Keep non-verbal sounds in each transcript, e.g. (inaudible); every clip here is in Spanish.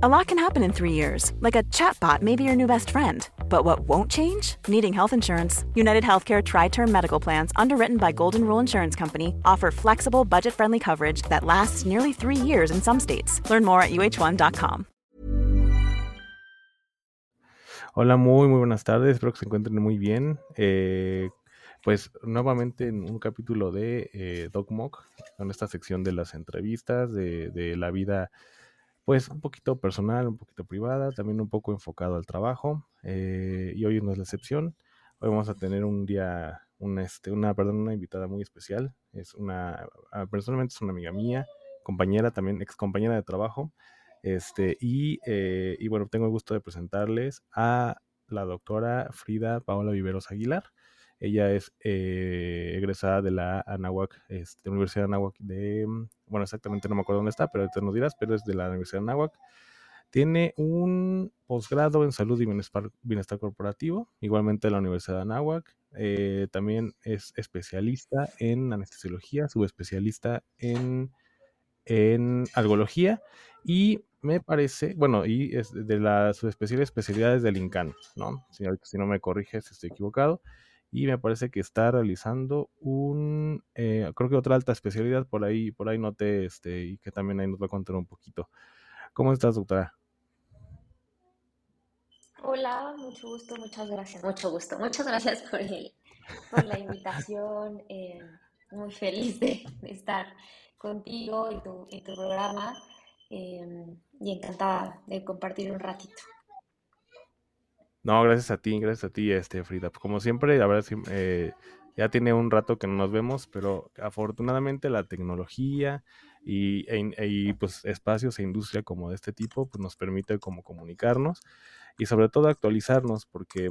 A lot can happen in three years, like a chatbot may be your new best friend. But what won't change? Needing health insurance. United Healthcare Tri Term Medical Plans, underwritten by Golden Rule Insurance Company, offer flexible, budget friendly coverage that lasts nearly three years in some states. Learn more at uh1.com. Hola, muy, muy buenas tardes. Espero que se encuentren muy bien. Eh, pues nuevamente en un capítulo de eh, con esta sección de las entrevistas, de, de la vida pues un poquito personal, un poquito privada, también un poco enfocado al trabajo. Eh, y hoy no es la excepción. Hoy vamos a tener un día, una, este, una, perdón, una invitada muy especial. Es una, ah, personalmente es una amiga mía, compañera también, ex compañera de trabajo. Este, y, eh, y bueno, tengo el gusto de presentarles a la doctora Frida Paola Viveros Aguilar. Ella es eh, egresada de la Anahuac, este, Universidad de Anahuac de, mm, bueno, exactamente no me acuerdo dónde está, pero te nos dirás, pero es de la Universidad de Anahuac. Tiene un posgrado en salud y bienestar, corporativo, igualmente de la Universidad de Anáhuac. Eh, también es especialista en anestesiología, subespecialista en, en algología y me parece, bueno, y es de las subespeciales especialidades del INCAN, ¿no? Si, si no me corriges, estoy equivocado y me parece que está realizando un, eh, creo que otra alta especialidad por ahí, por ahí noté, este, y que también ahí nos va a contar un poquito. ¿Cómo estás, doctora? Hola, mucho gusto, muchas gracias, mucho gusto, muchas gracias por, por la invitación, eh, muy feliz de, estar contigo y tu, tu programa eh, y encantada de compartir un ratito. No, gracias a ti, gracias a ti, este, Frida. Como siempre, la verdad, eh, ya tiene un rato que no nos vemos, pero afortunadamente la tecnología y, e pues espacios e industria como de este tipo, pues nos permite como comunicarnos y sobre todo actualizarnos, porque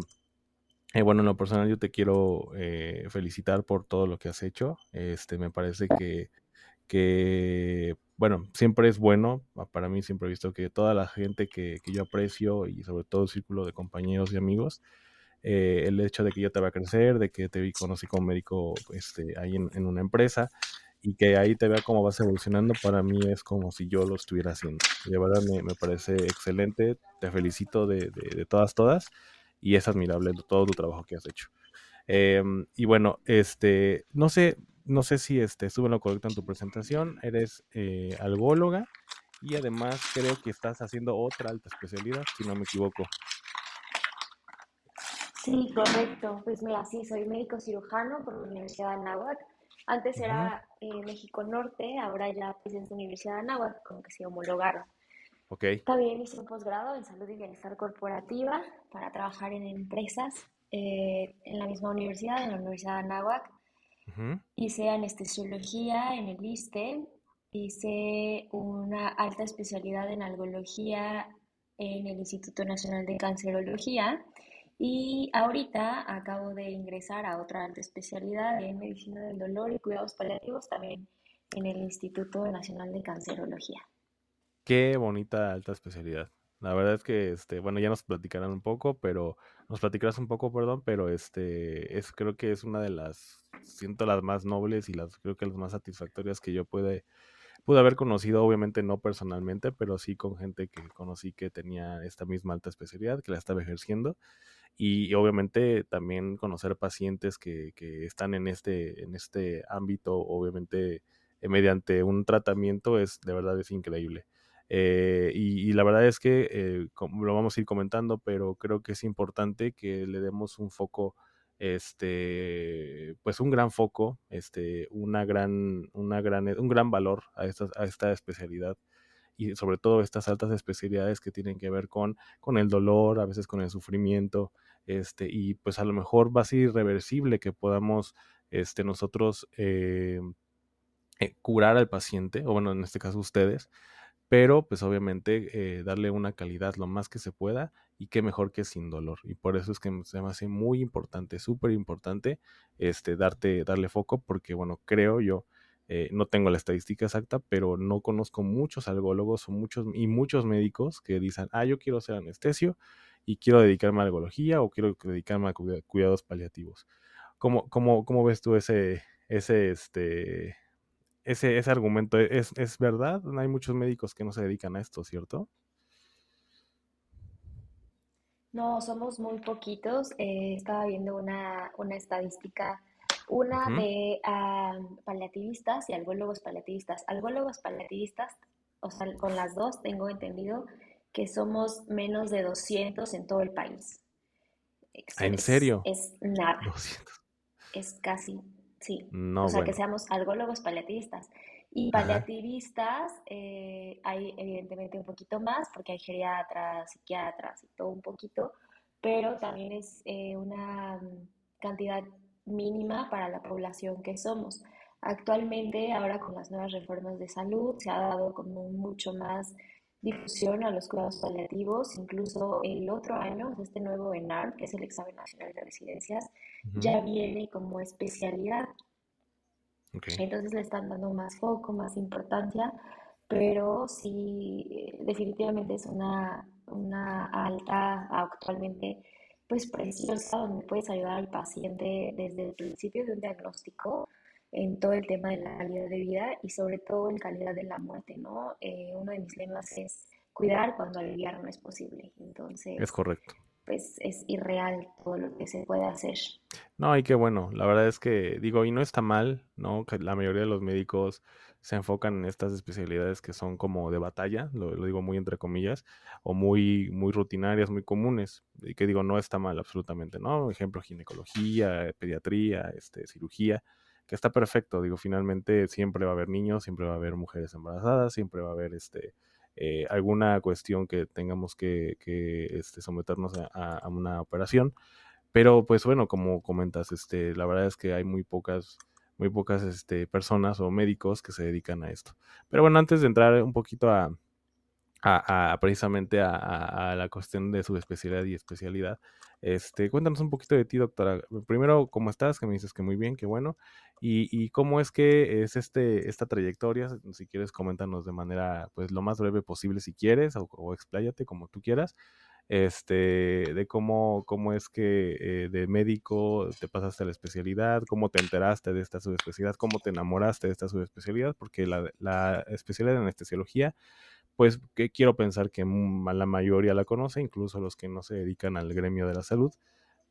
eh, bueno, en lo personal yo te quiero eh, felicitar por todo lo que has hecho. Este, me parece que, que bueno, siempre es bueno, para mí siempre he visto que toda la gente que, yo aprecio y sobre todo el círculo de compañeros y amigos, eh, el hecho de que yo te va a crecer, de que te vi, conocí como médico este, ahí en, una empresa y que ahí te vea cómo vas evolucionando, para mí es como si yo lo estuviera haciendo. De verdad me, parece excelente, te felicito de, todas, todas y es admirable todo tu trabajo que has hecho. Em, y bueno, este, no sé, no sé si este, estuve en lo correcto en tu presentación, eres eh, algóloga y además creo que estás haciendo otra alta especialidad, si no me equivoco. Sí, correcto. Pues mira, sí, soy médico cirujano por la Universidad de Anáhuac. Antes era eh, México Norte, ahora ya pues es Universidad de Anáhuac, como que se homologaron. Ok. También hice un posgrado en salud y bienestar corporativa para trabajar en empresas eh, en la misma universidad, en la Universidad de Anáhuac. Hice anestesiología en el ISTE, hice una alta especialidad en algología en el Instituto Nacional de Cancerología y ahorita acabo de ingresar a otra alta especialidad en medicina del dolor y cuidados paliativos también en el Instituto Nacional de Cancerología. Qué bonita alta especialidad. La verdad es que, este, bueno, ya nos platicarán un poco, pero nos platicarás un poco, perdón, pero este, es, creo que es una de las, siento las más nobles y las, creo que las más satisfactorias que yo pude, pude haber conocido, obviamente no personalmente, pero sí con gente que conocí que tenía esta misma alta especialidad, que la estaba ejerciendo. Y, obviamente también conocer pacientes que, que están en este, en este ámbito, obviamente eh, mediante un tratamiento, es de verdad es increíble. Eh, y, la verdad es que eh, lo vamos a ir comentando, pero creo que es importante que le demos un foco, este, pues un gran foco, este, una gran, una gran, un gran valor a esta, a esta especialidad y sobre todo estas altas especialidades que tienen que ver con, con el dolor, a veces con el sufrimiento, este, y pues a lo mejor va a ser irreversible que podamos este, nosotros eh, curar al paciente, o bueno, en este caso ustedes, pero pues obviamente eh, darle una calidad lo más que se pueda y qué mejor que sin dolor. Y por eso es que se me hace muy importante, súper importante, este, darte, darle foco, porque bueno, creo yo, eh, no tengo la estadística exacta, pero no conozco muchos algólogos o muchos, y muchos médicos que dicen, ah, yo quiero ser anestesio y quiero dedicarme a algología o quiero dedicarme a cuidados paliativos. ¿Cómo, cómo, cómo ves tú ese, ese, este, ese, ese argumento es, es verdad. Hay muchos médicos que no se dedican a esto, ¿cierto? No, somos muy poquitos. Eh, estaba viendo una, una estadística, una de paliativistas y algólogos paliativistas. Algólogos paliativistas, o sea, con las dos tengo entendido que somos menos de 200 en todo el país. ¿En serio? Es nada. Es casi, sí. o sea, que seamos algólogos paliativistas. Y paliativistas eh, hay evidentemente un poquito más, porque hay geriatras, psiquiatras y todo un poquito, pero también es eh, una cantidad mínima para la población que somos. Actualmente, ahora con las nuevas reformas de salud, se ha dado como mucho más difusión a los cuidados paliativos. Incluso el otro año, este nuevo ENAR, que es el Examen Nacional de Residencias, ya viene como especialidad. Entonces le están dando más foco, más importancia, pero sí, definitivamente es una, una alta actualmente pues preciosa donde puedes ayudar al paciente desde el principio de un diagnóstico en todo el tema de la calidad de vida y sobre todo en calidad de la muerte, ¿no? Eh, uno de mis lemas es cuidar cuando aliviar no es posible. Entonces, es correcto. Pues es irreal todo lo que se puede hacer. No, y qué bueno, la verdad es que digo, y no está mal, ¿no? Que la mayoría de los médicos se enfocan en estas especialidades que son como de batalla, lo, lo, digo muy entre comillas, o muy, muy rutinarias, muy comunes, y que digo, no está mal absolutamente, ¿no? Ejemplo, ginecología, pediatría, este, cirugía, que está perfecto. Digo, finalmente siempre va a haber niños, siempre va a haber mujeres embarazadas, siempre va a haber este eh, alguna cuestión que tengamos que, este, someternos a, una operación. Pero pues bueno, como comentas, este, la verdad es que hay muy pocas, muy pocas este, personas o médicos que se dedican a esto. Pero bueno, antes de entrar un poquito a, a, precisamente a, la cuestión de su especialidad y especialidad. Este, cuéntanos un poquito de ti, doctora. Primero, ¿cómo estás? Que me dices que muy bien, qué bueno. Y, cómo es que es este, esta trayectoria, si quieres, coméntanos de manera, pues, lo más breve posible, si quieres, o, expláyate como tú quieras, este, de cómo, cómo es que eh, de médico te pasaste a la especialidad, cómo te enteraste de esta subespecialidad, cómo te enamoraste de esta subespecialidad, porque la, la especialidad en anestesiología pues que quiero pensar que la mayoría la conoce, incluso los que no se dedican al gremio de la salud.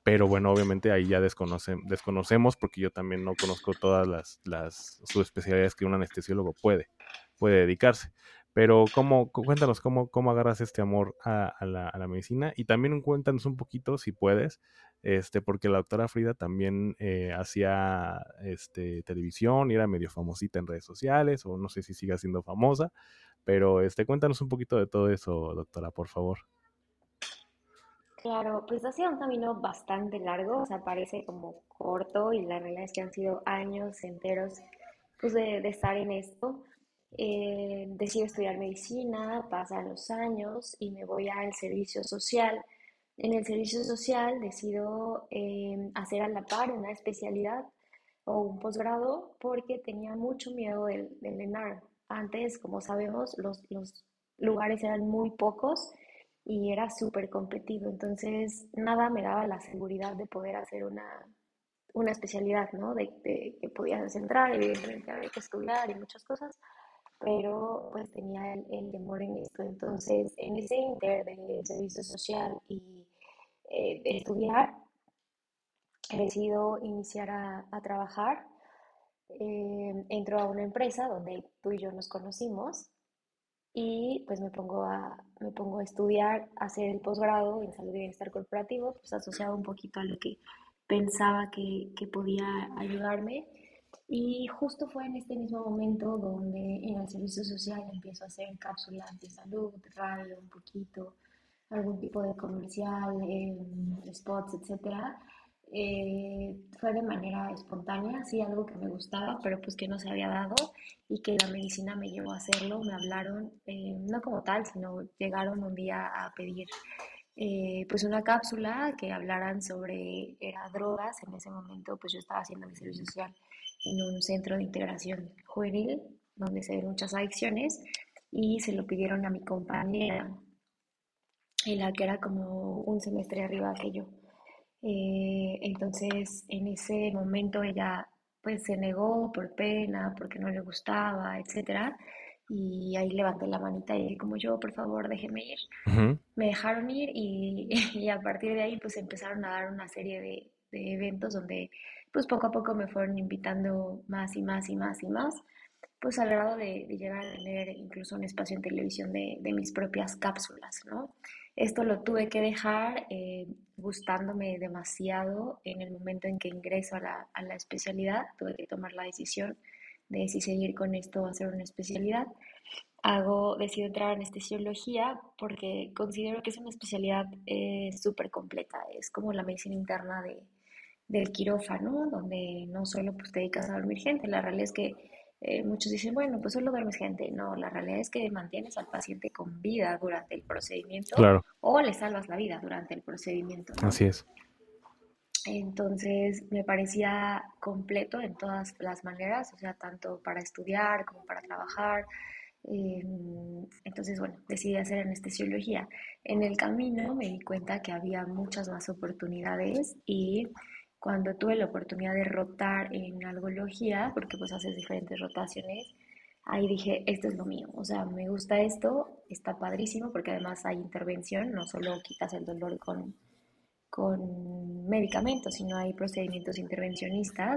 Pero bueno, obviamente ahí ya desconocemos porque yo también no conozco todas las, las subespecialidades que un anestesiólogo puede, puede dedicarse. Pero ¿cómo, cuéntanos cómo, cómo agarras este amor a, la, a, la, medicina y también cuéntanos un poquito, si puedes, este, porque la doctora Frida también eh, hacía este, televisión y era medio famosita en redes sociales, o no sé si sigue siendo famosa, pero este, cuéntanos un poquito de todo eso, doctora, por favor. Claro, pues ha sido un camino bastante largo, o sea, parece como corto y la realidad es que han sido años enteros pues, de, estar en esto. Eh, decido estudiar medicina, pasan los años y me voy al servicio social. En el servicio social decido eh, hacer a la par una especialidad o un posgrado porque tenía mucho miedo del, del ENAR. Antes, como sabemos, los, lugares eran muy pocos y era súper competido. Entonces, nada me daba la seguridad de poder hacer una, una especialidad, ¿no? De, que podías entrar, evidentemente había que estudiar y muchas cosas, pero pues tenía el, temor en esto. Entonces, en ese inter de servicio social y eh, de estudiar, he decidido iniciar a, a trabajar eh, entro a una empresa donde tú y yo nos conocimos y pues me pongo a, me pongo a estudiar, a hacer el posgrado en salud y bienestar corporativo, pues asociado un poquito a lo que pensaba que, que podía ayudarme. Y justo fue en este mismo momento donde en el servicio social empiezo a hacer cápsulas de salud, radio, un poquito, algún tipo de comercial, eh, spots, etcétera eh, fue de manera espontánea, sí, algo que me gustaba, pero pues que no se había dado y que la medicina me llevó a hacerlo. Me hablaron, eh, no como tal, sino llegaron un día a pedir eh, pues una cápsula que hablaran sobre, era drogas, en ese momento pues yo estaba haciendo mi servicio social en un centro de integración juvenil donde se ven muchas adicciones y se lo pidieron a mi compañera, en la que era como un semestre arriba que yo. Eh, entonces, en ese momento ella pues se negó por pena, porque no le gustaba, etc. y ahí levanté la manita y dije como yo, por favor, déjenme ir. Me dejaron ir y, (laughs) y, a partir de ahí pues empezaron a dar una serie de, de, eventos donde pues poco a poco me fueron invitando más y más y más y más, pues al grado de, de llegar a tener incluso un espacio en televisión de, de, mis propias cápsulas, ¿no? Esto lo tuve que dejar eh, gustándome demasiado en el momento en que ingreso a la, a la especialidad, tuve que tomar la decisión de si seguir con esto o hacer una especialidad. Hago, decido entrar en anestesiología porque considero que es una especialidad eh, súper completa. Es como la medicina interna de, del quirófano, donde no solo pues, te dedicas a dormir gente. La realidad es que eh, muchos dicen, bueno, pues solo duermes gente. No, la realidad es que mantienes al paciente con vida durante el procedimiento o le salvas la vida durante el procedimiento. Así es. Entonces me parecía completo en todas las maneras, o sea, tanto para estudiar como para trabajar. Em, entonces, bueno, decidí hacer anestesiología. En el camino me di cuenta que había muchas más oportunidades y cuando tuve la oportunidad de rotar en algología, porque pues haces diferentes rotaciones, ahí dije, esto es lo mío, o sea, me gusta esto, está padrísimo porque además hay intervención, no solo quitas el dolor con con medicamentos, sino hay procedimientos intervencionistas.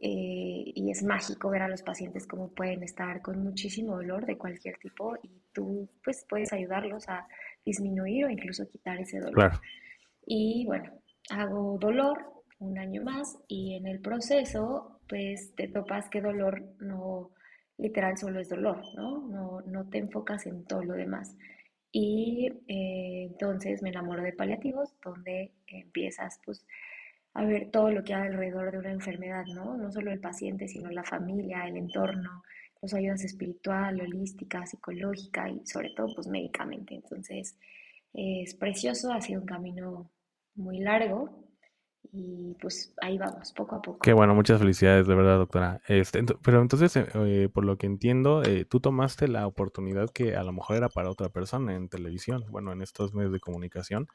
Eh, y es mágico ver a los pacientes cómo pueden estar con muchísimo dolor de cualquier tipo y tú pues puedes ayudarlos a disminuir o incluso quitar ese dolor. Y bueno, hago dolor un año más y en el proceso pues te topas que dolor no literal solo es dolor, ¿no? No, no te enfocas en todo lo demás. Y eh, entonces me enamoro de paliativos, donde empiezas pues a ver todo lo que hay alrededor de una enfermedad, ¿no? No solo el paciente, sino la familia, el entorno, las ayudas espiritual, holística, psicológica y sobre todo pues médicamente. Entonces es precioso, ha sido un camino muy largo, y pues ahí vamos, poco a poco. Qué bueno, muchas felicidades, de verdad, doctora. Este, pero entonces, eh, eh, por lo que entiendo, eh, tú tomaste la oportunidad que a lo mejor era para otra persona en televisión, bueno, en estos medios de comunicación,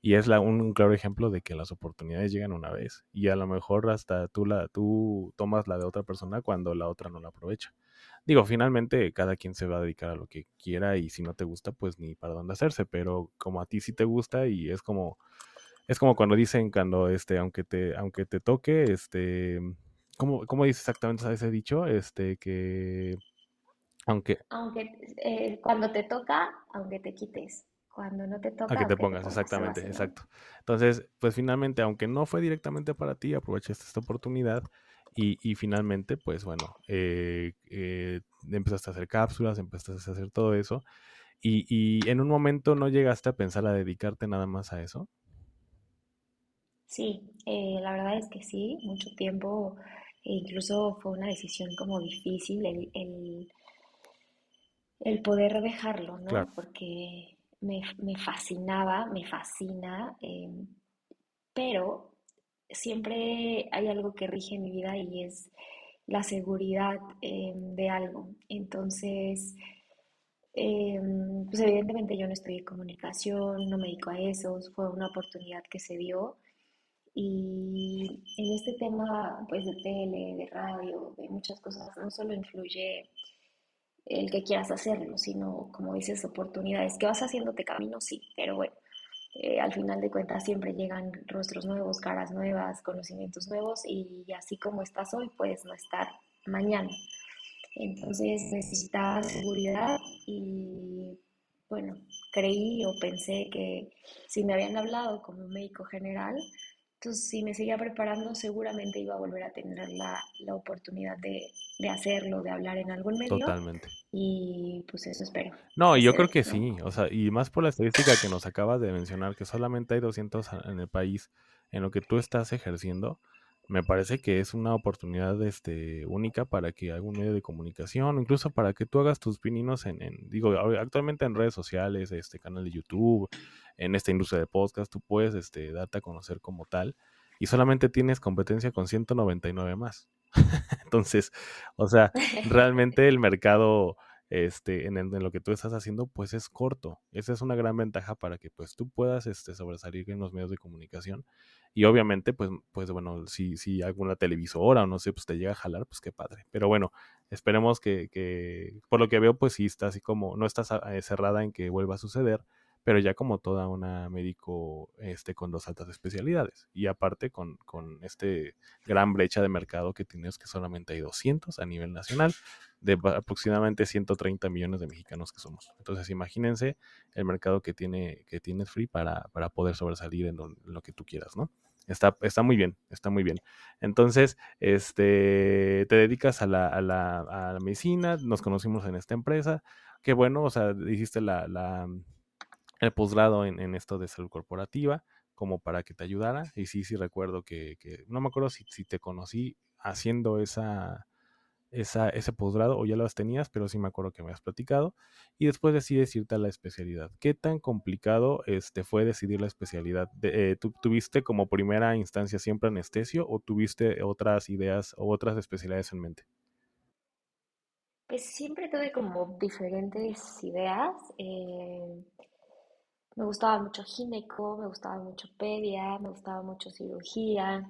y es la, un, claro ejemplo de que las oportunidades llegan una vez, y a lo mejor hasta tú, la, tú tomas la de otra persona cuando la otra no la aprovecha. Digo, finalmente cada quien se va a dedicar a lo que quiera y si no te gusta, pues ni para dónde hacerse, pero como a ti sí te gusta y es como es como cuando dicen cuando este aunque te aunque te toque este ¿cómo, cómo dice exactamente ese dicho? Este que aunque aunque eh, cuando te toca, aunque te quites. Cuando no te toca, aunque te pongas, exactamente, exacto. Entonces, pues finalmente, aunque no fue directamente para ti, aprovechaste esta oportunidad y, y finalmente, pues bueno, eh, eh, empezaste a hacer cápsulas, empezaste a hacer todo eso y, y en un momento no llegaste a pensar a dedicarte nada más a eso. Sí, eh, la verdad es que sí, mucho tiempo, e incluso fue una decisión como difícil el, el, poder dejarlo, ¿no? Porque me, fascinaba, me fascina, em, pero siempre hay algo que rige mi vida y es la seguridad em, de algo. Entonces, em, pues evidentemente yo no estudié comunicación, no me dedico a eso, fue una oportunidad que se dio y en este tema pues de tele, de radio, de muchas cosas, no solo influye el que quieras hacerlo, sino como dices, oportunidades. Que vas haciéndote camino, sí, pero bueno, eh, al final de cuentas siempre llegan rostros nuevos, caras nuevas, conocimientos nuevos y así como estás hoy, puedes no estar mañana. Entonces necesitaba seguridad y bueno, creí o pensé que si me habían hablado como médico general, entonces, si me seguía preparando, seguramente iba a volver a tener la, la oportunidad de, de, hacerlo, de hablar en algún medio. Totalmente. Y pues eso espero. No, y yo creo que sí, o sea, y más por la estadística que nos acabas de mencionar, que solamente hay 200 en el país en lo que tú estás ejerciendo, me parece que es una oportunidad este, única para que algún medio de comunicación, incluso para que tú hagas tus pininos en, en, digo, actualmente en redes sociales, este canal de YouTube, en esta industria de podcast, tú puedes este, darte a conocer como tal y solamente tienes competencia con 199 más. (laughs) Entonces, o sea, (laughs) realmente el mercado este, en, lo que tú estás haciendo, pues es corto. Esa es una gran ventaja para que pues tú puedas este, sobresalir en los medios de comunicación. Y obviamente, pues, pues bueno, si, si alguna televisora o no sé, pues te llega a jalar, pues qué padre. Pero bueno, esperemos que, que por lo que veo, pues sí está así como, no estás eh, cerrada en que vuelva a suceder pero ya como toda una médico este, con dos altas especialidades. Y aparte con, con este gran brecha de mercado que tienes, que solamente hay 200 a nivel nacional, de aproximadamente 130 millones de mexicanos que somos. Entonces imagínense el mercado que tiene que tienes Free para, para poder sobresalir en lo, que tú quieras, ¿no? Está, está, muy bien, está muy bien. Entonces, este, te dedicas a la, a la, a la medicina, nos conocimos en esta empresa, qué bueno, o sea, hiciste la, la el posgrado en, esto de salud corporativa, como para que te ayudara. Y sí, sí recuerdo que, no me acuerdo si, te conocí haciendo esa, esa, ese posgrado o ya las tenías, pero sí me acuerdo que me has platicado. Y después decides irte a la especialidad. ¿Qué tan complicado este, fue decidir la especialidad? Eh, ¿Tuviste como primera instancia siempre anestesio o tuviste otras ideas o otras especialidades en mente? Pues siempre tuve como diferentes ideas. Eh, me gustaba mucho gineco, me gustaba mucho pedia, me gustaba mucho cirugía.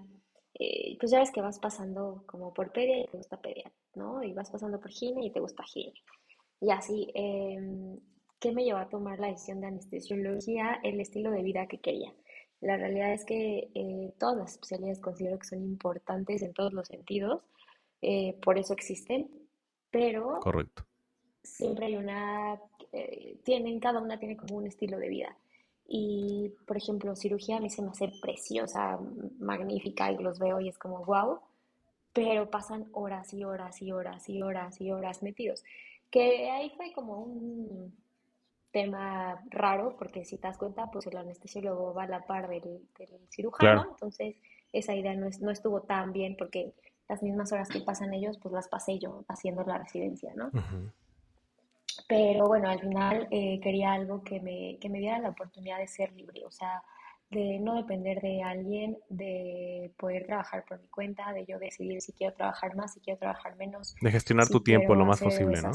Eh, pues ya ves que vas pasando como por pedia y te gusta pedia, ¿no? Y vas pasando por gine y te gusta gine. Y así, em, ¿qué me llevó a tomar la decisión de anestesiología? El estilo de vida que quería. La realidad es que eh, todas las especialidades considero que son importantes en todos los sentidos, eh, por eso existen, pero Correcto. siempre hay una eh, tienen, cada una tiene como un estilo de vida. Y, por ejemplo, cirugía a mí se me hace preciosa, magnífica, y los veo y es como wow, pero pasan horas y horas y horas y horas y horas metidos. Que ahí fue como un tema raro, porque si te das cuenta, pues el anestesiólogo va a la par del, cirujano, entonces esa idea no, no estuvo tan bien porque las mismas horas que pasan ellos, pues las pasé yo haciendo la residencia, ¿no? Pero bueno, al final eh, quería algo que me, que me diera la oportunidad de ser libre, o sea, de no depender de alguien, de poder trabajar por mi cuenta, de yo decidir si quiero trabajar más, si quiero trabajar menos. De gestionar tu tiempo lo más posible, ¿no?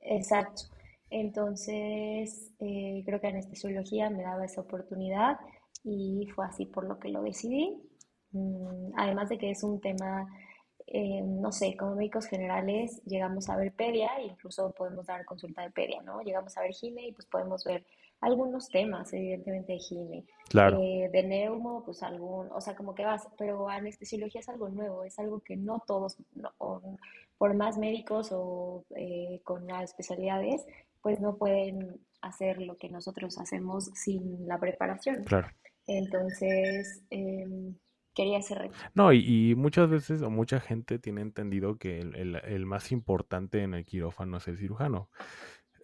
Exacto. Entonces, eh, creo que anestesiología me daba esa oportunidad y fue así por lo que lo decidí. Mm, además de que es un tema eh, no sé, como médicos generales llegamos a ver pedia e incluso podemos dar consulta de pedia, ¿no? Llegamos a ver gine y pues podemos ver algunos temas, evidentemente de gine. Claro. Eh, de neumo, pues algún, o sea, como que vas, pero anestesiología es algo nuevo, es algo que no todos, por más médicos o eh, con las especialidades, pues no pueden hacer lo que nosotros hacemos sin la preparación. Claro. Entonces, eh, quería ese No, y, muchas veces o mucha gente tiene entendido que el, más importante en el quirófano es el cirujano.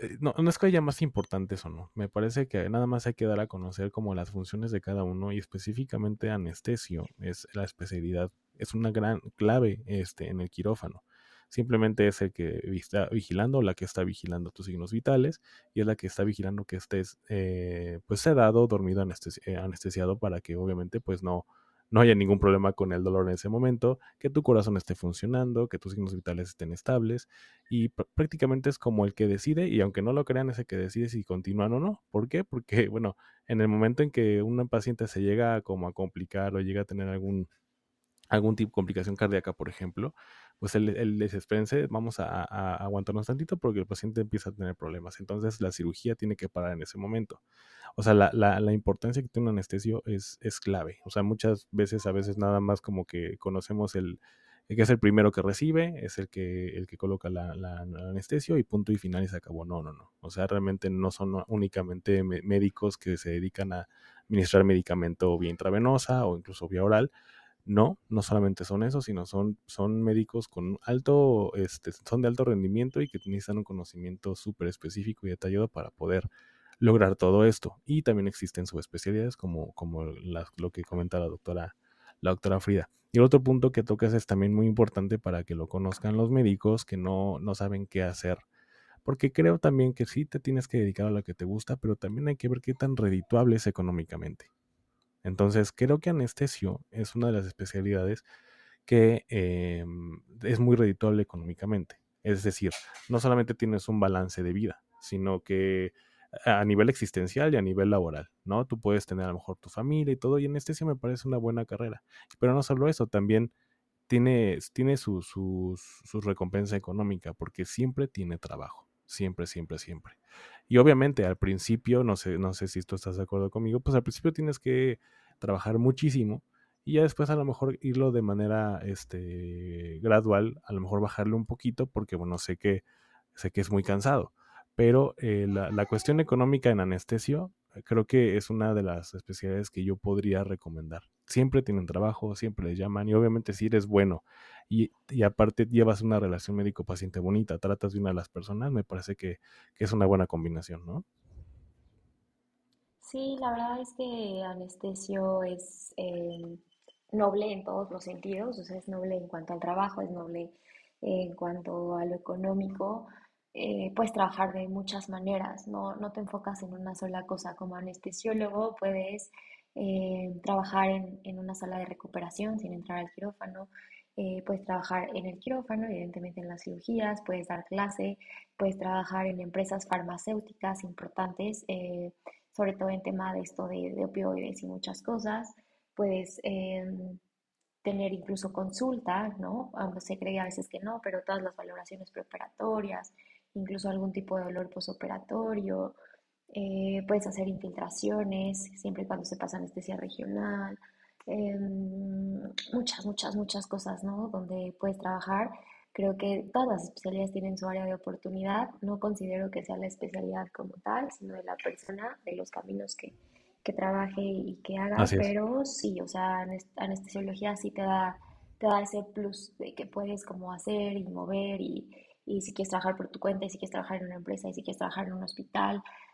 Eh, no, no es que haya más importantes o no. Me parece que nada más hay que dar a conocer como las funciones de cada uno y específicamente anestesio es la especialidad, es una gran clave este, en el quirófano. Simplemente es el que está vigilando, la que está vigilando tus signos vitales y es la que está vigilando que estés eh, pues sedado, dormido, eh, anestesiado para que obviamente pues no, no haya ningún problema con el dolor en ese momento, que tu corazón esté funcionando, que tus signos vitales estén estables y prácticamente es como el que decide y aunque no lo crean es el que decide si continúan o no. ¿Por qué? Porque (laughs) bueno, en el momento en que una paciente se llega como a complicar o llega a tener algún algún tipo de complicación cardíaca, por ejemplo, pues el, el desespérense, vamos a, aguantarnos tantito porque el paciente empieza a tener problemas. Entonces la cirugía tiene que parar en ese momento. O sea, la, la, la importancia que tiene un anestesio es, es clave. O sea, muchas veces, a veces nada más como que conocemos el, que es el primero que recibe, es el que, el que coloca la, la, anestesio y punto y final y se acabó. No, no, no. O sea, realmente no son únicamente médicos que se dedican a administrar medicamento vía intravenosa o incluso vía oral, no, no solamente son eso, sino son, son médicos con alto, este, son de alto rendimiento y que necesitan un conocimiento súper específico y detallado para poder lograr todo esto. Y también existen subespecialidades como, como lo que comenta la doctora, la doctora Frida. Y el otro punto que tocas es también muy importante para que lo conozcan los médicos que no, no saben qué hacer. Porque creo también que sí te tienes que dedicar a lo que te gusta, pero también hay que ver qué tan redituable es económicamente. Entonces, creo que anestesio es una de las especialidades que em, es muy redituable económicamente. Es decir, no solamente tienes un balance de vida, sino que a nivel existencial y a nivel laboral, ¿no? Tú puedes tener a lo mejor tu familia y todo, y anestesia me parece una buena carrera. Pero no solo eso, también tiene, tiene su, su, su recompensa económica, porque siempre tiene trabajo, siempre, siempre, siempre. Y obviamente al principio, no sé, no sé si tú estás de acuerdo conmigo, pues al principio tienes que trabajar muchísimo y ya después a lo mejor irlo de manera este, gradual, a lo mejor bajarle un poquito, porque bueno, sé que, sé que es muy cansado. Pero eh, la, la, cuestión económica en anestesio creo que es una de las especialidades que yo podría recomendar. Siempre tienen trabajo, siempre les llaman y obviamente si eres bueno y, y aparte llevas una relación médico-paciente bonita, tratas bien a las personas, me parece que, que, es una buena combinación, ¿no? Sí, la verdad es que anestesio es eh, noble en todos los sentidos, o sea, es noble en cuanto al trabajo, es noble en cuanto a lo económico, eh, puedes trabajar de muchas maneras, no, no, te enfocas en una sola cosa. Como anestesiólogo puedes eh, trabajar en, en, una sala de recuperación sin entrar al quirófano, eh, puedes trabajar en el quirófano, evidentemente en las cirugías, puedes dar clase, puedes trabajar en empresas farmacéuticas importantes, eh, sobre todo en tema de esto de, de opioides y muchas cosas, puedes em, tener incluso consulta, ¿no? Aunque se cree a veces que no, pero todas las valoraciones preoperatorias, incluso algún tipo de dolor posoperatorio, eh, puedes hacer infiltraciones, siempre y cuando se pasa anestesia regional, eh, muchas, muchas, muchas cosas, ¿no? Donde puedes trabajar. Creo que todas las especialidades tienen su área de oportunidad. No considero que sea la especialidad como tal, sino de la persona, de los caminos que, que trabaje y que haga. Pero sí, o sea, anestesiología sí te da, te da ese plus de que puedes como hacer y mover y, y si quieres trabajar por tu cuenta, y si quieres trabajar en una empresa, y si quieres trabajar en un hospital.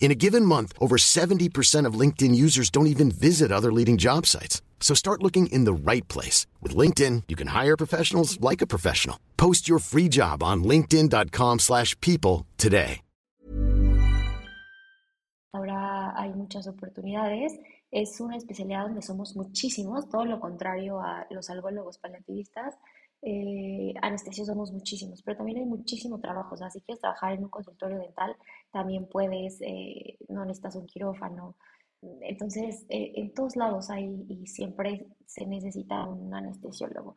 In a given month, over 70% of LinkedIn users don't even visit other leading job sites. So start looking in the right place. With LinkedIn, you can hire professionals like a professional. Post your free job on linkedin.com slash people today. Ahora hay muchas oportunidades. Es una especialidad donde somos muchísimos, todo lo contrario a los algólogos paliativistas. Eh, anestesios somos muchísimos, pero también hay muchísimo trabajo. O sea, si quieres trabajar en un consultorio dental, también puedes, eh, no necesitas un quirófano. Entonces, eh, en todos lados hay y siempre se necesita un anestesiólogo.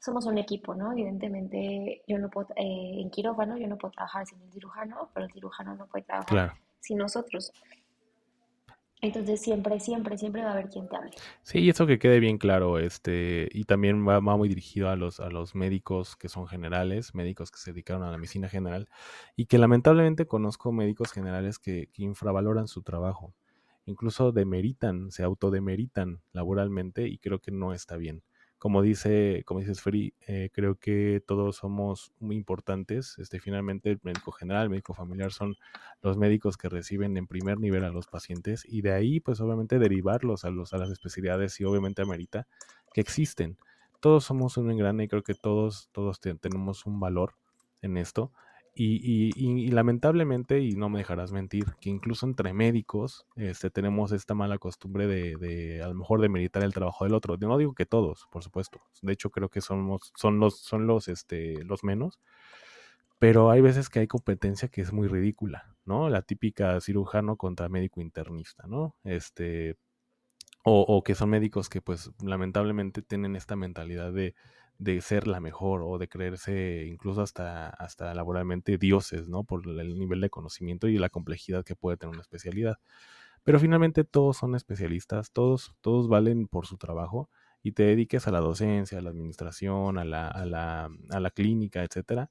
Somos un equipo, ¿no? Evidentemente, yo no puedo, eh, en quirófano, yo no puedo trabajar sin el cirujano, pero el cirujano no puede trabajar Claro. sin nosotros. Entonces siempre, siempre, siempre va a haber quien te hable. Sí, eso que quede bien claro, este, y también va, va muy dirigido a los, a los médicos que son generales, médicos que se dedicaron a la medicina general, y que lamentablemente conozco médicos generales que, que infravaloran su trabajo, incluso demeritan, se autodemeritan laboralmente, y creo que no está bien. Como dice, como dices Free, eh, creo que todos somos muy importantes. Este, finalmente, el médico general, el médico familiar son los médicos que reciben en primer nivel a los pacientes y de ahí, pues obviamente derivarlos a, los, a las especialidades y obviamente amerita que existen. Todos somos un engrane y creo que todos, todos te- tenemos un valor en esto Y, lamentablemente, y no me dejarás mentir, que incluso entre médicos este, tenemos esta mala costumbre de, de, a lo mejor, de meditar el trabajo del otro. no digo que todos, por supuesto. De hecho, creo que somos, son los, son los, este, los menos. Pero hay veces que hay competencia que es muy ridícula, ¿no? La típica cirujano contra médico internista, ¿no? Este, o, o que son médicos que, pues, lamentablemente tienen esta mentalidad de de ser la mejor o de creerse incluso hasta, hasta laboralmente dioses, ¿no? Por el nivel de conocimiento y la complejidad que puede tener una especialidad. Pero finalmente todos son especialistas, todos, todos valen por su trabajo y te dediques a la docencia, a la administración, a la, a la, a la clínica, etcétera.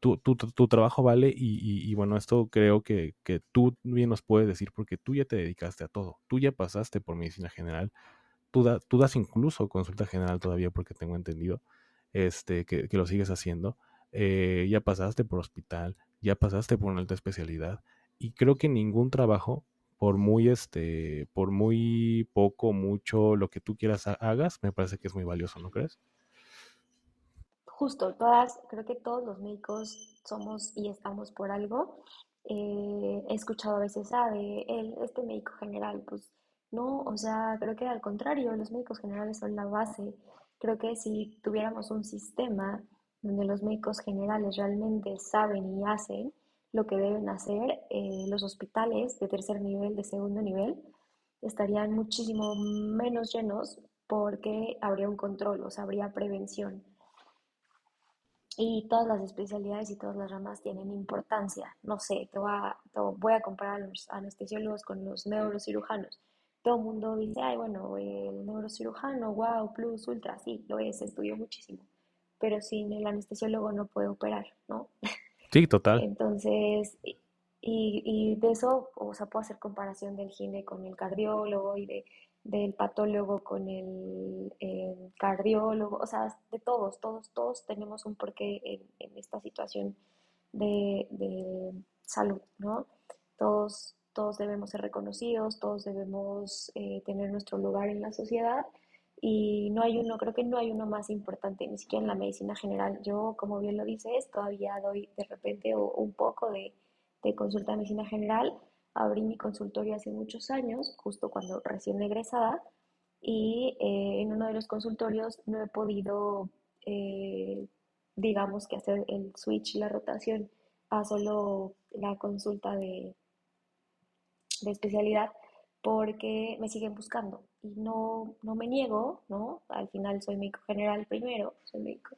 Tu, tu, tu, trabajo vale y, y, bueno, esto creo que, que tú bien nos puedes decir porque tú ya te dedicaste a todo, tú ya pasaste por medicina general, tú, das incluso consulta general todavía porque tengo entendido este, que, lo sigues haciendo. Eh, ya pasaste por hospital, ya pasaste por una alta especialidad y creo que ningún trabajo, por muy, este, por muy poco, mucho, lo que tú quieras hagas, me parece que es muy valioso, ¿no crees? Justo, todas, creo que todos los médicos somos y estamos por algo. Eh, he escuchado a veces, ah, de él, este médico general, pues no, o sea, creo que al contrario, los médicos generales son la base. Creo que si tuviéramos un sistema donde los médicos generales realmente saben y hacen lo que deben hacer, eh, los hospitales de tercer nivel, de segundo nivel, estarían muchísimo menos llenos porque habría un control, o sea, habría prevención. Y todas las especialidades y todas las ramas tienen importancia. No sé, te voy a, voy a comparar a los anestesiólogos con los neurocirujanos todo el mundo dice, ay, bueno, el neurocirujano, wow, plus, ultra, sí, lo es, estudió muchísimo, pero sin el anestesiólogo no puede operar, ¿no? Sí, total. Entonces, y, y de eso, o sea, puedo hacer comparación del gine con el cardiólogo y de, del patólogo con el, cardiólogo, o sea, de todos, todos, todos tenemos un porqué en, en esta situación de, de salud, ¿no? Todos todos debemos ser reconocidos, todos debemos eh, tener nuestro lugar en la sociedad y no hay uno, creo que no hay uno más importante, ni siquiera en la medicina general. Yo, como bien lo dices, todavía doy de repente un poco de, consulta de medicina general. Abrí mi consultorio hace muchos años, justo cuando recién egresada, y eh, en uno de los consultorios no he podido, eh, digamos que hacer el switch, la rotación a solo la consulta de, de especialidad porque me siguen buscando. Y no, no me niego, ¿no? Al final soy médico general primero, soy médico.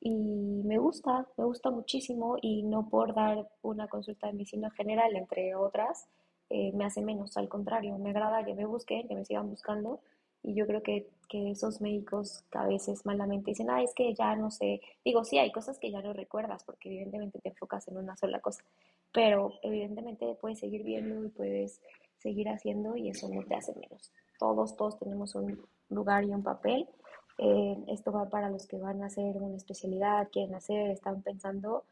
Y me gusta, me gusta muchísimo y no por dar una consulta de medicina general, entre otras, eh, me hace menos, al contrario, me agrada que me busquen, que me sigan buscando. Y yo creo que, que, esos médicos que a veces malamente dicen, ah, es que ya no sé, digo, sí, hay cosas que ya no recuerdas porque evidentemente te enfocas en una sola cosa, pero evidentemente puedes seguir viendo y puedes seguir haciendo y eso no te hace menos. Todos, todos tenemos un lugar y un papel. Eh, esto va para los que van a hacer una especialidad, quieren hacer, están pensando,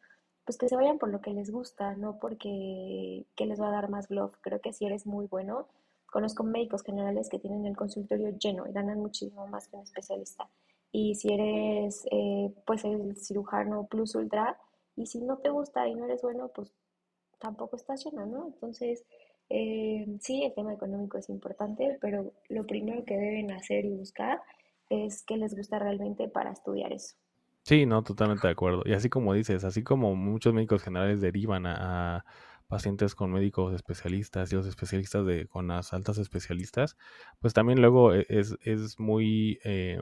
pues que se vayan por lo que les gusta, no porque que les va a dar más bluff. Creo que si eres muy bueno, conozco médicos generales que tienen el consultorio lleno y ganan muchísimo más que un especialista. Y si eres eh, pues el cirujano plus ultra, y si no te gusta y no eres bueno, pues tampoco estás ¿no? Entonces, eh, sí, el tema económico es importante, pero lo primero que deben hacer y buscar es que les gusta realmente para estudiar eso. Sí, no, totalmente de acuerdo. Y así como dices, así como muchos médicos generales derivan a, pacientes con médicos especialistas y los especialistas de, con las altas especialistas, pues también luego e, es, es muy, eh,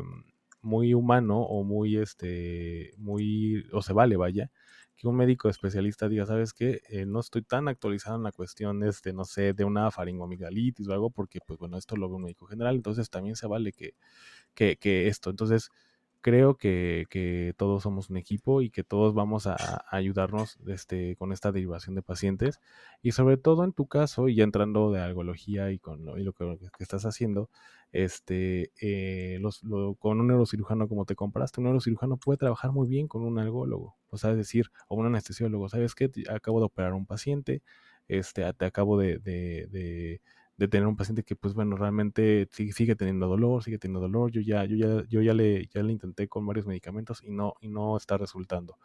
muy humano o muy, este, muy, o se vale, vaya, que un médico especialista diga, ¿sabes qué? Eh, no estoy tan actualizado en la cuestión, este, no sé, de una faringomigalitis o algo, porque, pues bueno, esto lo ve un médico general, entonces también se vale que, que esto. Entonces, creo que, que, todos somos un equipo y que todos vamos a, ayudarnos este, con esta derivación de pacientes. Y sobre todo en tu caso, y ya entrando de algología y con lo, y lo que, estás haciendo, este, eh, los, con un neurocirujano como te compraste, un neurocirujano puede trabajar muy bien con un algólogo, o sea, es decir, o un anestesiólogo, ¿sabes qué? Acabo de operar a un paciente, este, te acabo de, de de tener un paciente que pues bueno realmente sigue, teniendo dolor sigue teniendo dolor yo ya yo ya yo ya le ya le intenté con varios medicamentos y no y no está resultando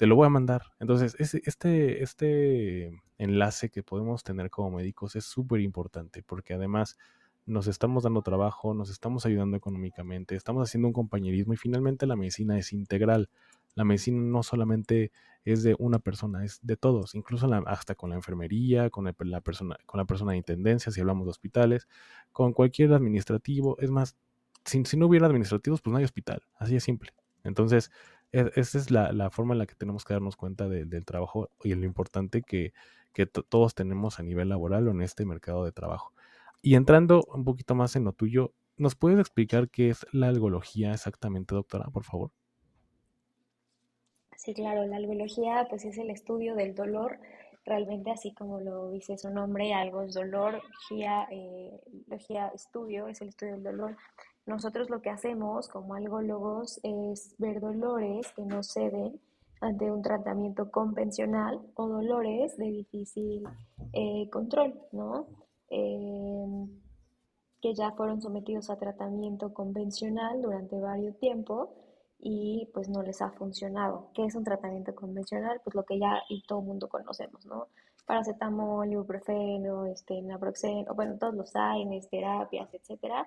te lo voy a mandar. Entonces, este, este enlace que podemos tener como médicos es súper importante porque además nos estamos dando trabajo, nos estamos ayudando económicamente, estamos haciendo un compañerismo y finalmente la medicina es integral. La medicina no solamente es de una persona, es de todos, incluso hasta con la enfermería, con la, persona, con la persona de intendencia, si hablamos de hospitales, con cualquier administrativo. Es más, si, si no hubiera administrativos, pues no hay hospital, así de simple. Entonces, e, esa es la, forma en la que tenemos que darnos cuenta del trabajo y lo importante que, todos tenemos a nivel laboral o en este mercado de trabajo. Y entrando un poquito más en lo tuyo, ¿nos puedes explicar qué es la algología exactamente, doctora, por favor? Sí, claro, la algología pues es el estudio del dolor, realmente así como lo dice su nombre, algo es dolor, logía, eh, estudio es el estudio del dolor. Nosotros lo que hacemos como algólogos es ver dolores que no ceden ante un tratamiento convencional o dolores de difícil eh, control, ¿no? Em, que ya fueron sometidos a tratamiento convencional durante varios tiempo y pues no les ha funcionado. ¿Qué es un tratamiento convencional? Pues lo que ya y todo el mundo conocemos, ¿no? Paracetamol, ibuprofeno, este, naproxeno, bueno, todos los AINES, terapias, etcétera,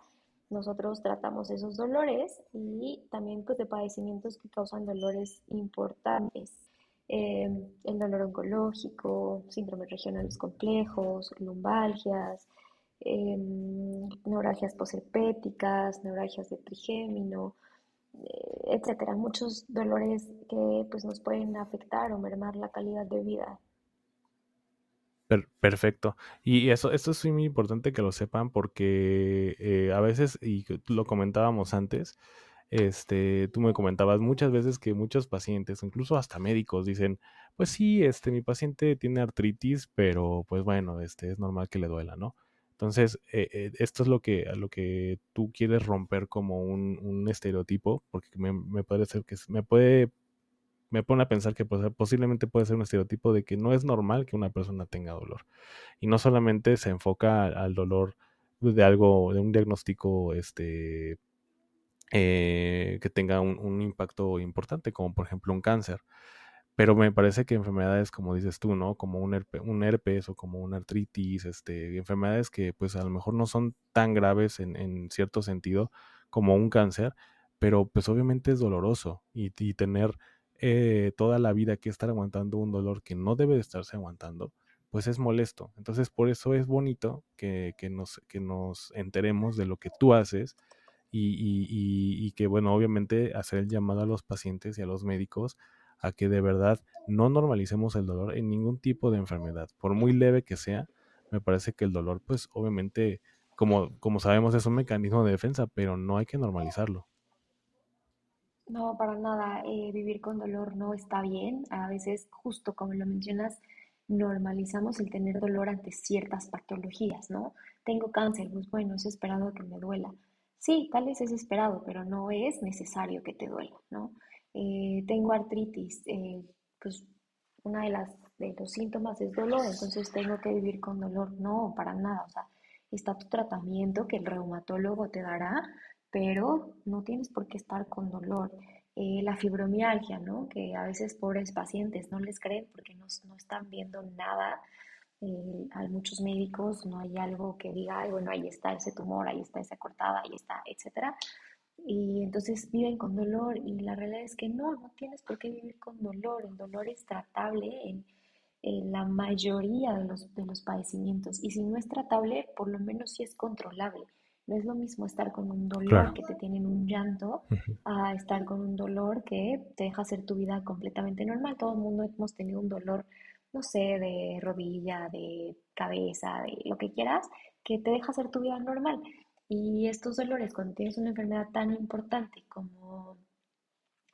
nosotros tratamos esos dolores y también pues, de padecimientos que causan dolores importantes. Eh, el dolor oncológico, síndromes regionales complejos, lumbalgias, eh, neuralgias posherpéticas, neuralgias de trigémino, etcétera. Muchos dolores que pues, nos pueden afectar o mermar la calidad de vida perfecto. Y eso, esto es muy importante que lo sepan porque eh, a veces, y lo comentábamos antes, este, tú me comentabas muchas veces que muchos pacientes, incluso hasta médicos, dicen, pues sí, este, mi paciente tiene artritis, pero pues bueno, este, es normal que le duela, ¿no? Entonces, eh, eh, esto es lo que, lo que tú quieres romper como un, estereotipo, porque me, me ser que me puede pone a pensar que posiblemente puede ser un estereotipo de que no es normal que una persona tenga dolor. Y no solamente se enfoca al, dolor de algo, de un diagnóstico este, eh, que tenga un, impacto importante, como por ejemplo un cáncer. Pero me parece que enfermedades, como dices tú, ¿no? Como un, un herpes o como una artritis, este, enfermedades que pues a lo mejor no son tan graves en, cierto sentido como un cáncer, pero pues obviamente es doloroso y, y tener eh, toda la vida que estar aguantando un dolor que no debe de estarse aguantando, pues es molesto. Entonces, por eso es bonito que, nos, que nos enteremos de lo que tú haces y, que, bueno, obviamente hacer el llamado a los pacientes y a los médicos a que de verdad no normalicemos el dolor en ningún tipo de enfermedad, por muy leve que sea. Me parece que el dolor, pues obviamente, como, como sabemos, es un mecanismo de defensa, pero no hay que normalizarlo. No, para nada. Eh, vivir con dolor no está bien. A veces, justo como lo mencionas, normalizamos el tener dolor ante ciertas patologías, ¿no? Tengo cáncer, pues bueno, es esperado que me duela. Sí, tal vez es esperado, pero no es necesario que te duela, ¿no? Eh, tengo artritis, eh, pues una de las de los síntomas es dolor, entonces tengo que vivir con dolor. No, para nada. O sea, está tu tratamiento que el reumatólogo te dará pero no tienes por qué estar con dolor. Eh, la fibromialgia, ¿no? Que a veces pobres pacientes no les creen porque no, están viendo nada. Eh, hay muchos médicos, no hay algo que diga, bueno, ahí está ese tumor, ahí está esa cortada, ahí está, etcétera. Y entonces viven con dolor y la realidad es que no, no tienes por qué vivir con dolor. El dolor es tratable en, en la mayoría de los, de los padecimientos y si no es tratable, por lo menos sí es controlable. No es lo mismo estar con un dolor que te tiene en un llanto a estar con un dolor que te deja hacer tu vida completamente normal. Todo el mundo hemos tenido un dolor, no sé, de rodilla, de cabeza, de lo que quieras, que te deja hacer tu vida normal. Y estos dolores, cuando tienes una enfermedad tan importante como,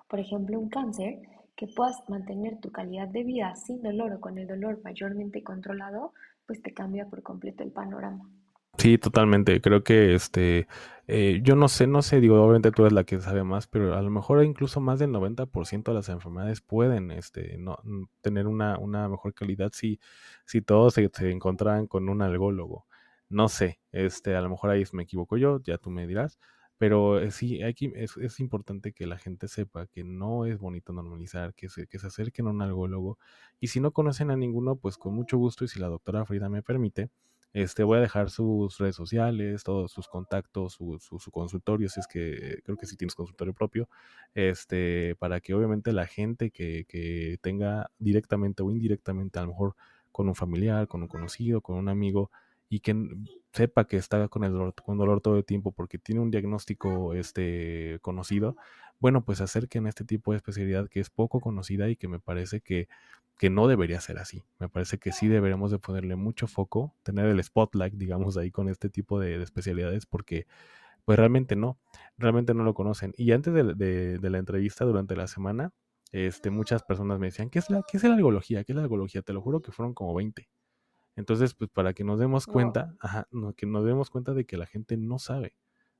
por ejemplo, un cáncer, que puedas mantener tu calidad de vida sin dolor o con el dolor mayormente controlado, pues te cambia por completo el panorama. Sí, totalmente. Creo que este, eh, yo no sé, no sé, digo, obviamente tú eres la que sabe más, pero a lo mejor incluso más del 90% de las enfermedades pueden este, no, tener una, una mejor calidad si, si todos se, se encontraran con un algólogo. No sé, este, a lo mejor ahí me equivoco yo, ya tú me dirás, Pero eh, sí, aquí es, importante que la gente sepa que no es bonito normalizar, que se, que se acerquen a un algólogo. Y si no conocen a ninguno, pues con mucho gusto, y si la doctora Frida me permite, este, voy a dejar sus redes sociales, todos sus contactos, su, su, consultorio, si es que creo que sí tienes consultorio propio, este, para que obviamente la gente que, que tenga directamente o indirectamente, a lo mejor con un familiar, con un conocido, con un amigo, y que sepa que está con el dolor, con dolor todo el tiempo porque tiene un diagnóstico este, conocido, bueno, pues acerquen a este tipo de especialidad que es poco conocida y que me parece que que no debería ser así. Me parece que sí deberíamos de ponerle mucho foco, tener el spotlight, digamos, ahí con este tipo de, especialidades, porque pues realmente no, realmente no lo conocen. Y antes de, la entrevista durante la semana, este, muchas personas me decían, ¿qué es, la, ¿qué es la algología? ¿Qué es la algología? Te lo juro que fueron como 20. Entonces, pues para que nos demos cuenta, ajá, que nos demos cuenta de que la gente no sabe,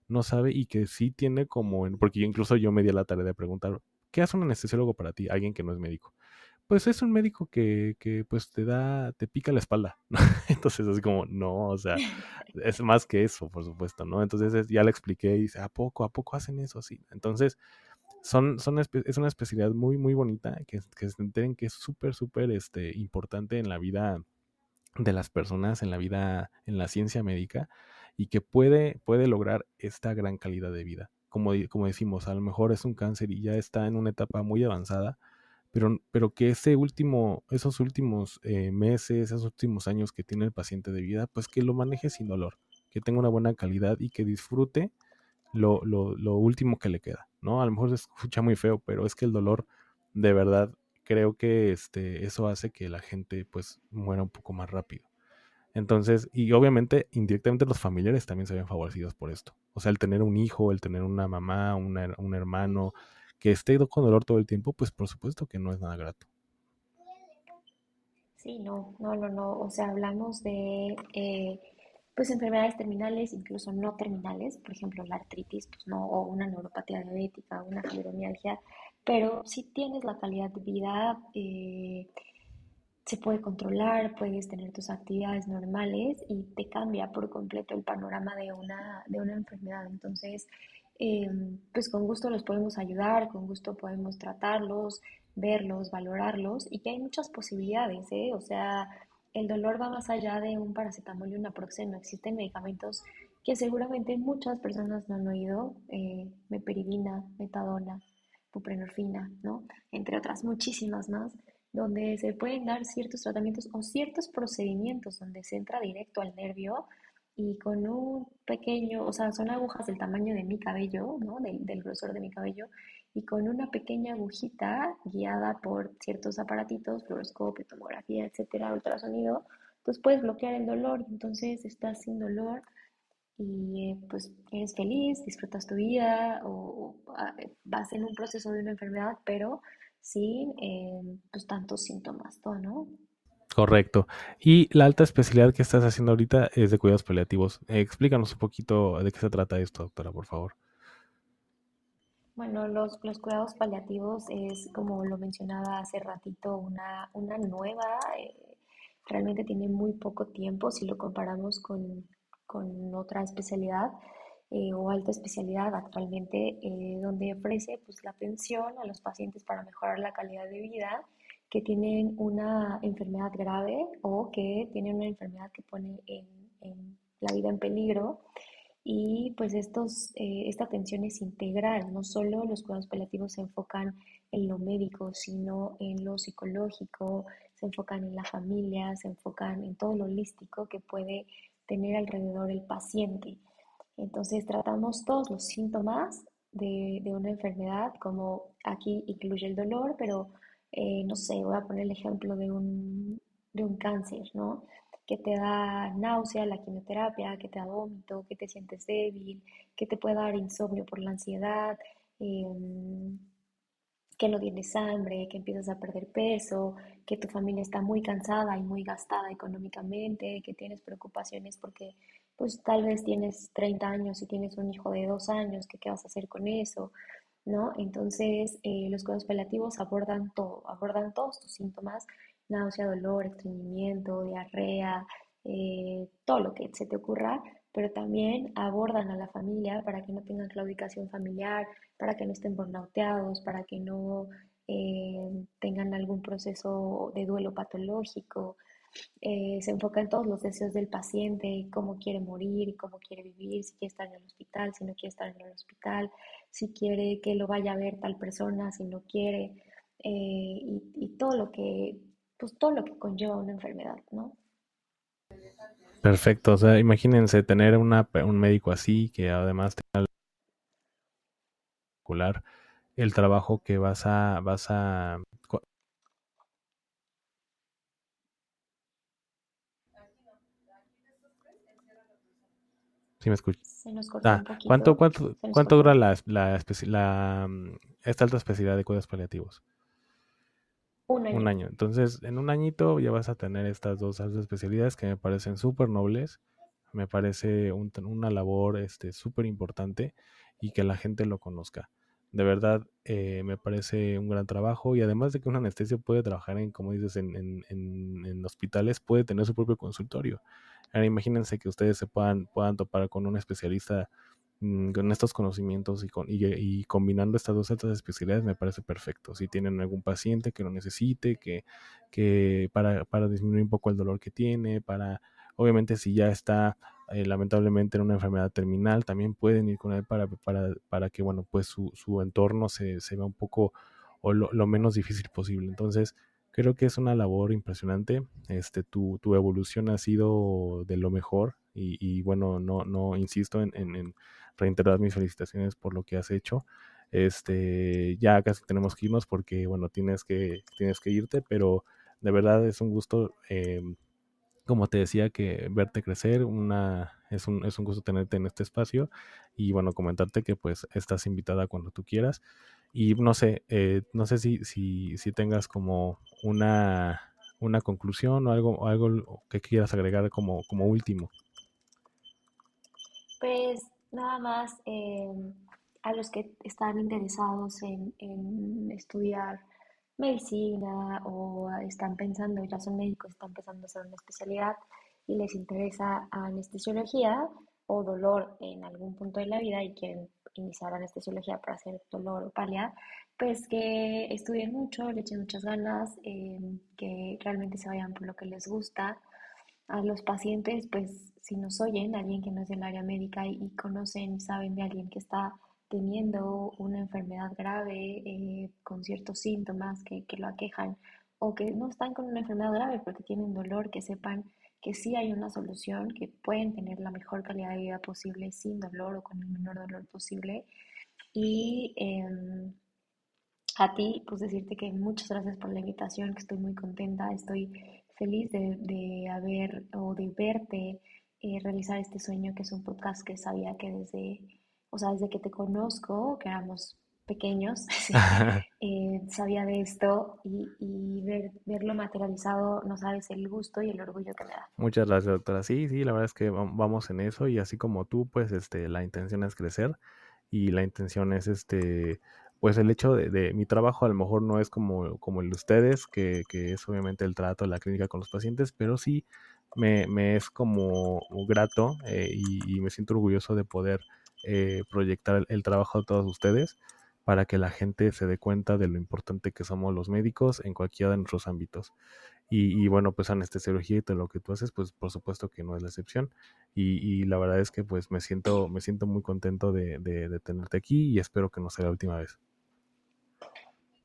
no sabe y que sí tiene como, porque incluso yo me di la tarea de preguntar, ¿qué hace un anestesiólogo para ti? Alguien que no es médico pues es un médico que, que pues te da, te pica la espalda, ¿no? (laughs) Entonces es como, no, o sea, es más que eso, por supuesto, ¿no? Entonces ya le expliqué y dice, ¿a poco, a poco hacen eso? Sí. Entonces, son, son, es una especialidad muy, muy bonita, que, que se enteren que es súper, súper este, importante en la vida de las personas, en la vida, en la ciencia médica, y que puede, puede lograr esta gran calidad de vida. Como, como decimos, a lo mejor es un cáncer y ya está en una etapa muy avanzada, pero, pero que ese último, esos últimos eh, meses, esos últimos años que tiene el paciente de vida, pues que lo maneje sin dolor, que tenga una buena calidad y que disfrute lo, lo, lo último que le queda, ¿no? A lo mejor se escucha muy feo, pero es que el dolor, de verdad, creo que este, eso hace que la gente pues muera un poco más rápido. Entonces, y obviamente indirectamente los familiares también se ven favorecidos por esto. O sea, el tener un hijo, el tener una mamá, un hermano, que esté con dolor todo el tiempo, pues por supuesto que no es nada grato. Sí, no, no, no, no. O sea, hablamos de eh, pues enfermedades terminales, incluso no terminales, por ejemplo, la artritis, pues no, o una neuropatía diabética, una fibromialgia, pero si tienes la calidad de vida, eh, se puede controlar, puedes tener tus actividades normales y te cambia por completo el panorama de una, de una enfermedad. Entonces, Em, pues con gusto los podemos ayudar, con gusto podemos tratarlos, verlos, valorarlos y que hay muchas posibilidades, ¿eh? O sea, el dolor va más allá de un paracetamol y una proxeno. Existen medicamentos que seguramente muchas personas no han oído, eh, meperidina, metadona, buprenorfina, ¿no? Entre otras muchísimas más, donde se pueden dar ciertos tratamientos o ciertos procedimientos donde se entra directo al nervio y con un pequeño, o sea, son agujas del tamaño de mi cabello, ¿no? Del, del, grosor de mi cabello, y con una pequeña agujita guiada por ciertos aparatitos, fluoroscopio, tomografía, etcétera, ultrasonido, entonces puedes bloquear el dolor, entonces estás sin dolor y pues eres feliz, disfrutas tu vida o, ah, vas en un proceso de una enfermedad, pero sin eh, pues tantos síntomas, ¿no? Correcto. Y la alta especialidad que estás haciendo ahorita es de cuidados paliativos. explícanos un poquito de qué se trata esto, doctora, por favor. Bueno, los, los cuidados paliativos es, como lo mencionaba hace ratito, una, una nueva, eh, realmente tiene muy poco tiempo si lo comparamos con, con otra especialidad eh, o alta especialidad actualmente, eh, donde ofrece pues, la atención a los pacientes para mejorar la calidad de vida que tienen una enfermedad grave o que tienen una enfermedad que pone en, la vida en peligro. Y pues estos, eh, esta atención es integral, no solo los cuidados paliativos se enfocan en lo médico, sino en lo psicológico, se enfocan en la familia, se enfocan en todo lo holístico que puede tener alrededor el paciente. Entonces tratamos todos los síntomas de, de una enfermedad, como aquí incluye el dolor, pero eh, no sé, voy a poner el ejemplo de un, de un cáncer, ¿no? Que te da náusea, la quimioterapia, que te da vómito, que te sientes débil, que te puede dar insomnio por la ansiedad, em, que no tienes hambre, que empiezas a perder peso, que tu familia está muy cansada y muy gastada económicamente, que tienes preocupaciones porque pues tal vez tienes 30 años y tienes un hijo de dos años, que qué vas a hacer con eso, ¿no? Entonces, eh, los cuidados paliativos abordan todo, abordan todos tus síntomas, náusea, dolor, estreñimiento, diarrea, eh, todo lo que se te ocurra, pero también abordan a la familia para que no tengan claudicación familiar, para que no estén burnouteados, para que no eh, tengan algún proceso de duelo patológico. Eh, se enfoca en todos los deseos del paciente, cómo quiere morir, cómo quiere vivir, si quiere estar en el hospital, si no quiere estar en el hospital, si quiere que lo vaya a ver tal persona, si no quiere, eh, y, y, todo lo que, pues todo lo que conlleva una enfermedad, ¿no? Perfecto, o sea, imagínense tener una, un médico así que además tenga el trabajo que vas a vas a ¿Sí me escuchas? Se nos ah, un poquito. ¿Cuánto, cuánto, cuánto dura la, la, la, mm, esta alta especialidad de cuidados paliativos? Un año. Un año. Entonces, en un añito ya vas a tener estas dos altas especialidades que me parecen súper nobles. Me parece un, una labor este, súper importante y que la gente lo conozca. De verdad, eh, me parece un gran trabajo y además de que un anestesio puede trabajar en, como dices, en, en, en hospitales, puede tener su propio consultorio. Ahora imagínense que ustedes se puedan, puedan topar con un especialista con estos conocimientos y, con, y, combinando estas dos altas especialidades me parece perfecto. Si tienen algún paciente que lo necesite, que, que para, para disminuir un poco el dolor que tiene, para, obviamente si ya está eh, lamentablemente en una enfermedad terminal, también pueden ir con él para, para, para que, bueno, pues su, su entorno se, se, vea un poco o lo, lo, menos difícil posible. Entonces, creo que es una labor impresionante. Este, tu, tu evolución ha sido de lo mejor y, y bueno, no, no insisto en, en reiterar mis felicitaciones por lo que has hecho. Este, ya casi tenemos que irnos porque, bueno, tienes que, tienes que irte, pero de verdad es un gusto, em, como te decía, que verte crecer, una, es, un, es un gusto tenerte en este espacio y, bueno, comentarte que pues estás invitada cuando tú quieras. Y no sé, eh, no sé si, si, si tengas como una, una conclusión o algo, algo que quieras agregar como, como último. Pues nada más em, a los que están interesados en, estudiar medicina o están pensando, ya son médicos, están pensando hacer una especialidad y les interesa anestesiología o dolor en algún punto de la vida y quieren iniciar anestesiología para hacer dolor o palia, pues que estudien mucho, le echen muchas ganas, em, que realmente se vayan por lo que les gusta. A los pacientes, pues si nos oyen, alguien que no es del área médica y, conocen, saben de alguien que está teniendo una enfermedad grave eh, con ciertos síntomas que, que, lo aquejan o que no están con una enfermedad grave porque tienen dolor, que sepan que sí hay una solución, que pueden tener la mejor calidad de vida posible sin dolor o con el menor dolor posible. Y em, a ti, pues decirte que muchas gracias por la invitación, que estoy muy contenta, estoy feliz de, de haber o de verte eh, realizar este sueño, que es un podcast que sabía que desde, o sea, desde que te conozco, que éramos pequeños, (laughs) (laughs) eh, sabía de esto y, y ver, verlo materializado, no sabes el gusto y el orgullo que me da. Muchas gracias, doctora. Sí, sí, la verdad es que vamos en eso y así como tú, pues este, la intención es crecer y la intención es este pues el hecho de, de, mi trabajo a lo mejor no es como, como el de ustedes, que, que, es obviamente el trato de la clínica con los pacientes, pero sí me, es como grato eh, y, me siento orgulloso de poder eh, proyectar el, trabajo de todos ustedes para que la gente se dé cuenta de lo importante que somos los médicos en cualquiera de nuestros ámbitos. Y, bueno, pues anestesiología y todo lo que tú haces, pues por supuesto que no es la excepción. Y, la verdad es que pues me siento, me siento muy contento de, de tenerte aquí y espero que no sea la última vez.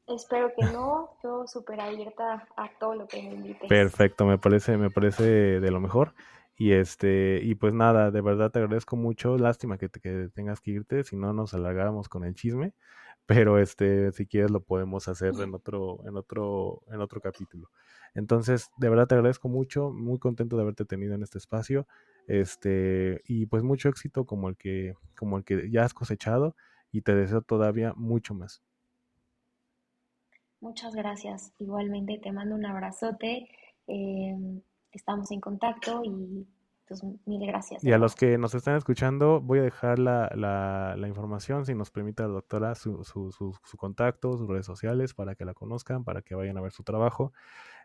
Espero que no, yo súper abierta a todo lo que me invites. Perfecto, me parece, me parece de lo mejor. Y este, y pues nada, de verdad te agradezco mucho. Lástima que, que tengas que irte, si no nos alargáramos con el chisme. Pero este, si quieres lo podemos hacer en otro, en otro, en otro capítulo. Entonces, de verdad te agradezco mucho, muy contento de haberte tenido en este espacio. Este, y pues mucho éxito como el que, como el que ya has cosechado, y te deseo todavía mucho más. Muchas gracias. Igualmente te mando un abrazote. Em, estamos en contacto y pues mil gracias. Y a los que nos están escuchando, voy a dejar la, la, información, si nos permite la doctora, su, su, su, contacto, sus redes sociales, para que la conozcan, para que vayan a ver su trabajo,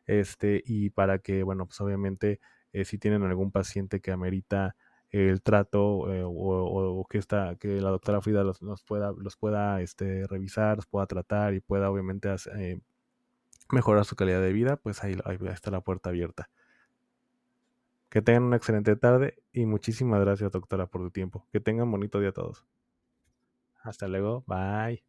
este, y para que, bueno, pues obviamente, eh, si tienen algún paciente que amerita el trato eh, o, que esta, que la doctora Frida los, nos pueda, los pueda este, revisar, los pueda tratar y pueda obviamente eh, mejorar su calidad de vida, pues ahí, ahí está la puerta abierta. Que tengan una excelente tarde y muchísimas gracias, doctora, por tu tiempo. Que tengan bonito día a todos. Hasta luego. Bye.